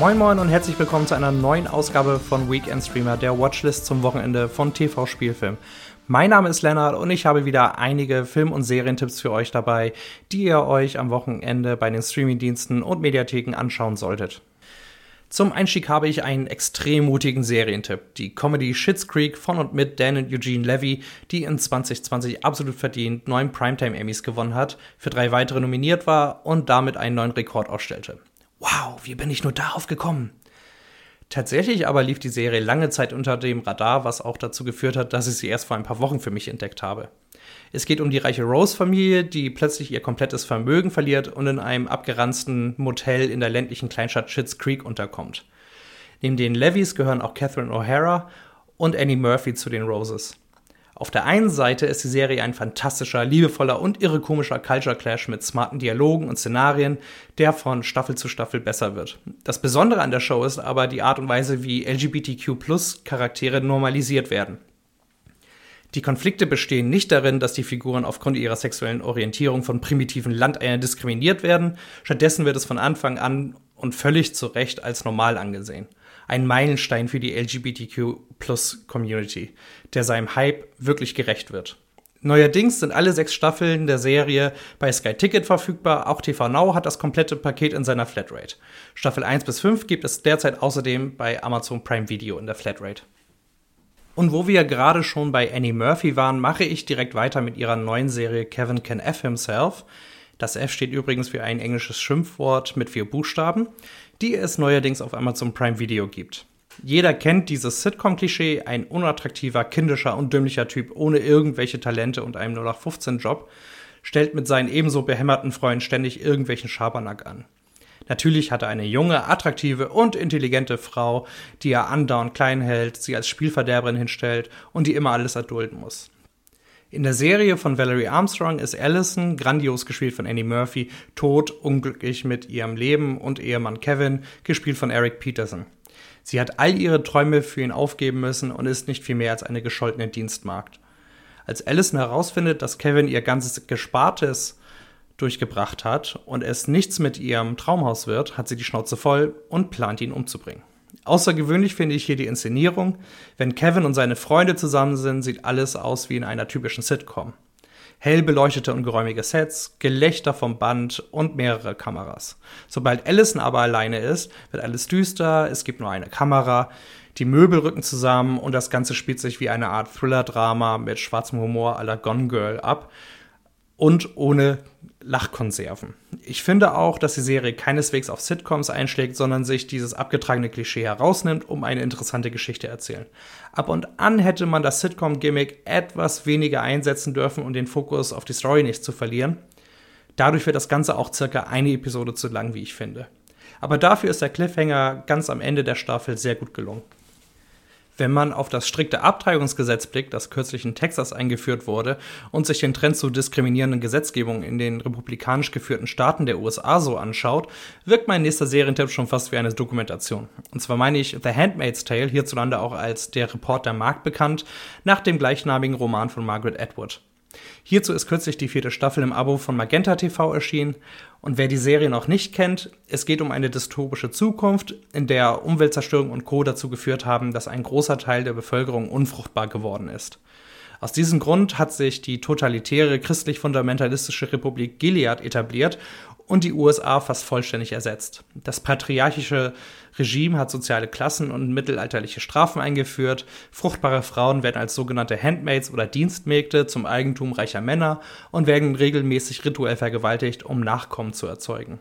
Moin Moin und herzlich willkommen zu einer neuen Ausgabe von Weekend Streamer, der Watchlist zum Wochenende von TV Spielfilm. Mein Name ist Lennart und ich habe wieder einige Film- und Serientipps für euch dabei, die ihr euch am Wochenende bei den Streamingdiensten und Mediatheken anschauen solltet. Zum Einstieg habe ich einen extrem mutigen Serientipp. Die Comedy Shits Creek von und mit Dan und Eugene Levy, die in 2020 absolut verdient neun Primetime Emmys gewonnen hat, für drei weitere nominiert war und damit einen neuen Rekord aufstellte. Wow, wie bin ich nur darauf gekommen? Tatsächlich aber lief die Serie lange Zeit unter dem Radar, was auch dazu geführt hat, dass ich sie erst vor ein paar Wochen für mich entdeckt habe. Es geht um die reiche Rose-Familie, die plötzlich ihr komplettes Vermögen verliert und in einem abgeranzten Motel in der ländlichen Kleinstadt Schitt's Creek unterkommt. Neben den Levys gehören auch Catherine O'Hara und Annie Murphy zu den Roses. Auf der einen Seite ist die Serie ein fantastischer, liebevoller und irre komischer Culture Clash mit smarten Dialogen und Szenarien, der von Staffel zu Staffel besser wird. Das Besondere an der Show ist aber die Art und Weise, wie LGBTQ-Charaktere normalisiert werden. Die Konflikte bestehen nicht darin, dass die Figuren aufgrund ihrer sexuellen Orientierung von primitiven Landeiern diskriminiert werden, stattdessen wird es von Anfang an und völlig zu Recht als normal angesehen ein Meilenstein für die LGBTQ-Plus-Community, der seinem Hype wirklich gerecht wird. Neuerdings sind alle sechs Staffeln der Serie bei Sky Ticket verfügbar. Auch TV Now hat das komplette Paket in seiner Flatrate. Staffel 1 bis 5 gibt es derzeit außerdem bei Amazon Prime Video in der Flatrate. Und wo wir gerade schon bei Annie Murphy waren, mache ich direkt weiter mit ihrer neuen Serie Kevin Can F Himself. Das F steht übrigens für ein englisches Schimpfwort mit vier Buchstaben die es neuerdings auf Amazon Prime Video gibt. Jeder kennt dieses Sitcom-Klischee, ein unattraktiver, kindischer und dümmlicher Typ ohne irgendwelche Talente und einem 0815-Job stellt mit seinen ebenso behämmerten Freunden ständig irgendwelchen Schabernack an. Natürlich hat er eine junge, attraktive und intelligente Frau, die er andauernd klein hält, sie als Spielverderberin hinstellt und die immer alles erdulden muss. In der Serie von Valerie Armstrong ist Allison, grandios gespielt von Annie Murphy, tot, unglücklich mit ihrem Leben und Ehemann Kevin, gespielt von Eric Peterson. Sie hat all ihre Träume für ihn aufgeben müssen und ist nicht viel mehr als eine gescholtene Dienstmagd. Als Allison herausfindet, dass Kevin ihr ganzes Gespartes durchgebracht hat und es nichts mit ihrem Traumhaus wird, hat sie die Schnauze voll und plant ihn umzubringen. Außergewöhnlich finde ich hier die Inszenierung. Wenn Kevin und seine Freunde zusammen sind, sieht alles aus wie in einer typischen Sitcom. Hell beleuchtete und geräumige Sets, Gelächter vom Band und mehrere Kameras. Sobald Allison aber alleine ist, wird alles düster, es gibt nur eine Kamera, die Möbel rücken zusammen und das Ganze spielt sich wie eine Art Thriller-Drama mit schwarzem Humor à la Gone Girl ab und ohne Lachkonserven. Ich finde auch, dass die Serie keineswegs auf Sitcoms einschlägt, sondern sich dieses abgetragene Klischee herausnimmt, um eine interessante Geschichte erzählen. Ab und an hätte man das Sitcom-Gimmick etwas weniger einsetzen dürfen, um den Fokus auf die Story nicht zu verlieren. Dadurch wird das Ganze auch circa eine Episode zu lang, wie ich finde. Aber dafür ist der Cliffhanger ganz am Ende der Staffel sehr gut gelungen. Wenn man auf das strikte Abtreibungsgesetz blickt, das kürzlich in Texas eingeführt wurde, und sich den Trend zu diskriminierenden Gesetzgebungen in den republikanisch geführten Staaten der USA so anschaut, wirkt mein nächster Serientipp schon fast wie eine Dokumentation. Und zwar meine ich The Handmaid's Tale, hierzulande auch als Der Report der Markt bekannt, nach dem gleichnamigen Roman von Margaret Atwood. Hierzu ist kürzlich die vierte Staffel im Abo von Magenta TV erschienen. Und wer die Serie noch nicht kennt, es geht um eine dystopische Zukunft, in der Umweltzerstörung und Co. dazu geführt haben, dass ein großer Teil der Bevölkerung unfruchtbar geworden ist. Aus diesem Grund hat sich die totalitäre christlich-fundamentalistische Republik Gilead etabliert und die USA fast vollständig ersetzt. Das patriarchische Regime hat soziale Klassen und mittelalterliche Strafen eingeführt. Fruchtbare Frauen werden als sogenannte Handmaids oder Dienstmägde zum Eigentum reicher Männer und werden regelmäßig rituell vergewaltigt, um Nachkommen zu erzeugen.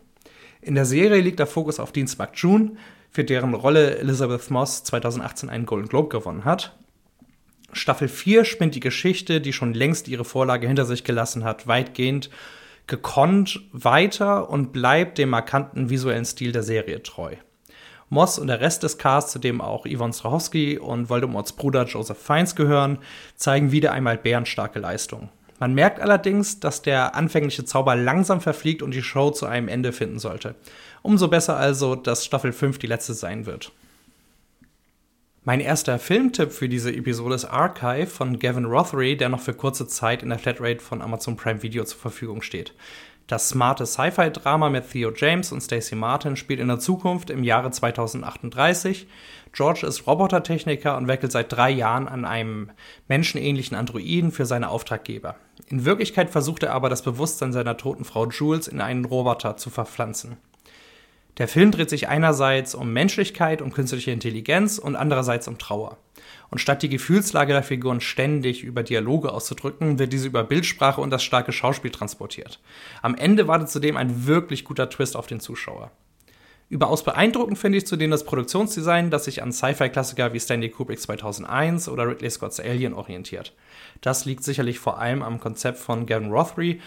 In der Serie liegt der Fokus auf Dienstmagd June, für deren Rolle Elizabeth Moss 2018 einen Golden Globe gewonnen hat. Staffel 4 spinnt die Geschichte, die schon längst ihre Vorlage hinter sich gelassen hat, weitgehend gekonnt weiter und bleibt dem markanten visuellen Stil der Serie treu. Moss und der Rest des Casts, zu dem auch Yvonne Strahovski und Voldemorts Bruder Joseph Fiennes gehören, zeigen wieder einmal bärenstarke Leistungen. Man merkt allerdings, dass der anfängliche Zauber langsam verfliegt und die Show zu einem Ende finden sollte. Umso besser also, dass Staffel 5 die letzte sein wird. Mein erster Filmtipp für diese Episode ist Archive von Gavin Rothery, der noch für kurze Zeit in der Flatrate von Amazon Prime Video zur Verfügung steht. Das smarte Sci-Fi-Drama mit Theo James und Stacey Martin spielt in der Zukunft im Jahre 2038. George ist Robotertechniker und werkelt seit drei Jahren an einem menschenähnlichen Androiden für seine Auftraggeber. In Wirklichkeit versucht er aber, das Bewusstsein seiner toten Frau Jules in einen Roboter zu verpflanzen. Der Film dreht sich einerseits um Menschlichkeit, um künstliche Intelligenz und andererseits um Trauer. Und statt die Gefühlslage der Figuren ständig über Dialoge auszudrücken, wird diese über Bildsprache und das starke Schauspiel transportiert. Am Ende wartet zudem ein wirklich guter Twist auf den Zuschauer. Überaus beeindruckend finde ich zudem das Produktionsdesign, das sich an Sci-Fi-Klassiker wie Stanley Kubrick 2001 oder Ridley Scott's Alien orientiert. Das liegt sicherlich vor allem am Konzept von Gavin Rothery,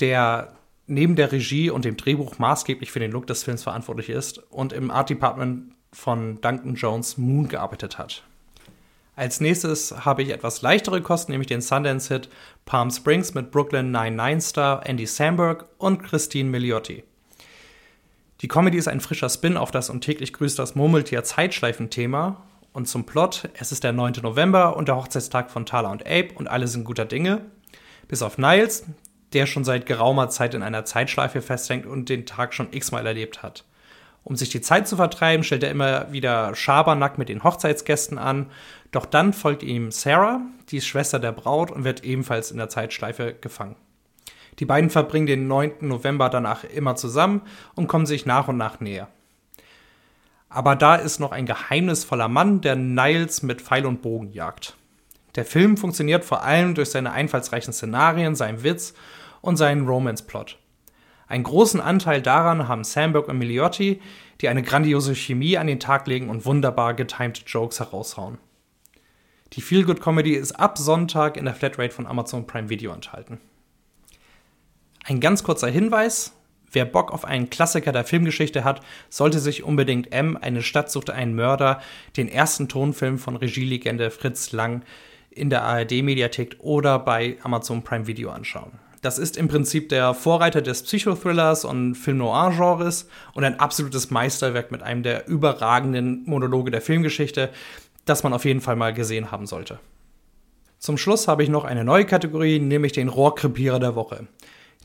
der neben der Regie und dem Drehbuch maßgeblich für den Look des Films verantwortlich ist und im Art Department von Duncan Jones Moon gearbeitet hat. Als nächstes habe ich etwas leichtere Kosten, nämlich den Sundance-Hit Palm Springs mit Brooklyn 99-Star Andy Samberg und Christine Milioti. Die Comedy ist ein frischer Spin auf das und täglich grüßt das Murmeltier-Zeitschleifen-Thema. Und zum Plot: Es ist der 9. November und der Hochzeitstag von Thala und Abe und alle sind guter Dinge. Bis auf Niles, der schon seit geraumer Zeit in einer Zeitschleife festhängt und den Tag schon x-mal erlebt hat. Um sich die Zeit zu vertreiben, stellt er immer wieder Schabernack mit den Hochzeitsgästen an. Doch dann folgt ihm Sarah, die ist Schwester der Braut und wird ebenfalls in der Zeitschleife gefangen. Die beiden verbringen den 9. November danach immer zusammen und kommen sich nach und nach näher. Aber da ist noch ein geheimnisvoller Mann, der Niles mit Pfeil und Bogen jagt. Der Film funktioniert vor allem durch seine einfallsreichen Szenarien, seinen Witz und seinen Romance-Plot. Einen großen Anteil daran haben Sandberg und Miliotti, die eine grandiose Chemie an den Tag legen und wunderbar getimte Jokes heraushauen. Die Feelgood Comedy ist ab Sonntag in der Flatrate von Amazon Prime Video enthalten. Ein ganz kurzer Hinweis: Wer Bock auf einen Klassiker der Filmgeschichte hat, sollte sich unbedingt M, eine Stadt sucht einen Mörder, den ersten Tonfilm von Regielegende Fritz Lang in der ARD-Mediathek oder bei Amazon Prime Video anschauen. Das ist im Prinzip der Vorreiter des Psychothrillers und Film-Noir-Genres und ein absolutes Meisterwerk mit einem der überragenden Monologe der Filmgeschichte, das man auf jeden Fall mal gesehen haben sollte. Zum Schluss habe ich noch eine neue Kategorie, nämlich den Rohrkrepierer der Woche.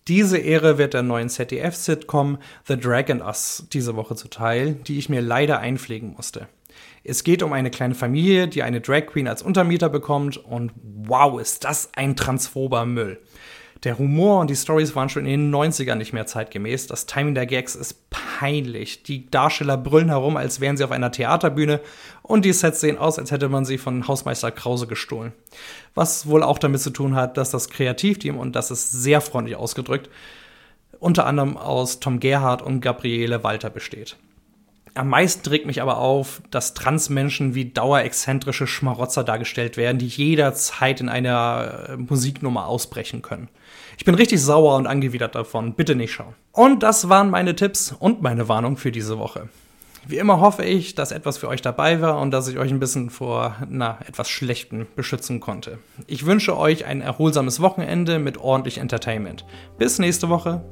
Diese Ehre wird der neuen ZDF-Sitcom The Drag and Us diese Woche zuteil, die ich mir leider einpflegen musste. Es geht um eine kleine Familie, die eine Drag Queen als Untermieter bekommt und wow, ist das ein transphober Müll. Der Humor und die Stories waren schon in den 90ern nicht mehr zeitgemäß. Das Timing der Gags ist peinlich. Die Darsteller brüllen herum, als wären sie auf einer Theaterbühne und die Sets sehen aus, als hätte man sie von Hausmeister Krause gestohlen. Was wohl auch damit zu tun hat, dass das Kreativteam, und das ist sehr freundlich ausgedrückt, unter anderem aus Tom Gerhardt und Gabriele Walter besteht. Am meisten regt mich aber auf, dass Transmenschen wie dauerexzentrische Schmarotzer dargestellt werden, die jederzeit in einer äh, Musiknummer ausbrechen können. Ich bin richtig sauer und angewidert davon. Bitte nicht schauen. Und das waren meine Tipps und meine Warnung für diese Woche. Wie immer hoffe ich, dass etwas für euch dabei war und dass ich euch ein bisschen vor na, etwas Schlechten beschützen konnte. Ich wünsche euch ein erholsames Wochenende mit ordentlich Entertainment. Bis nächste Woche.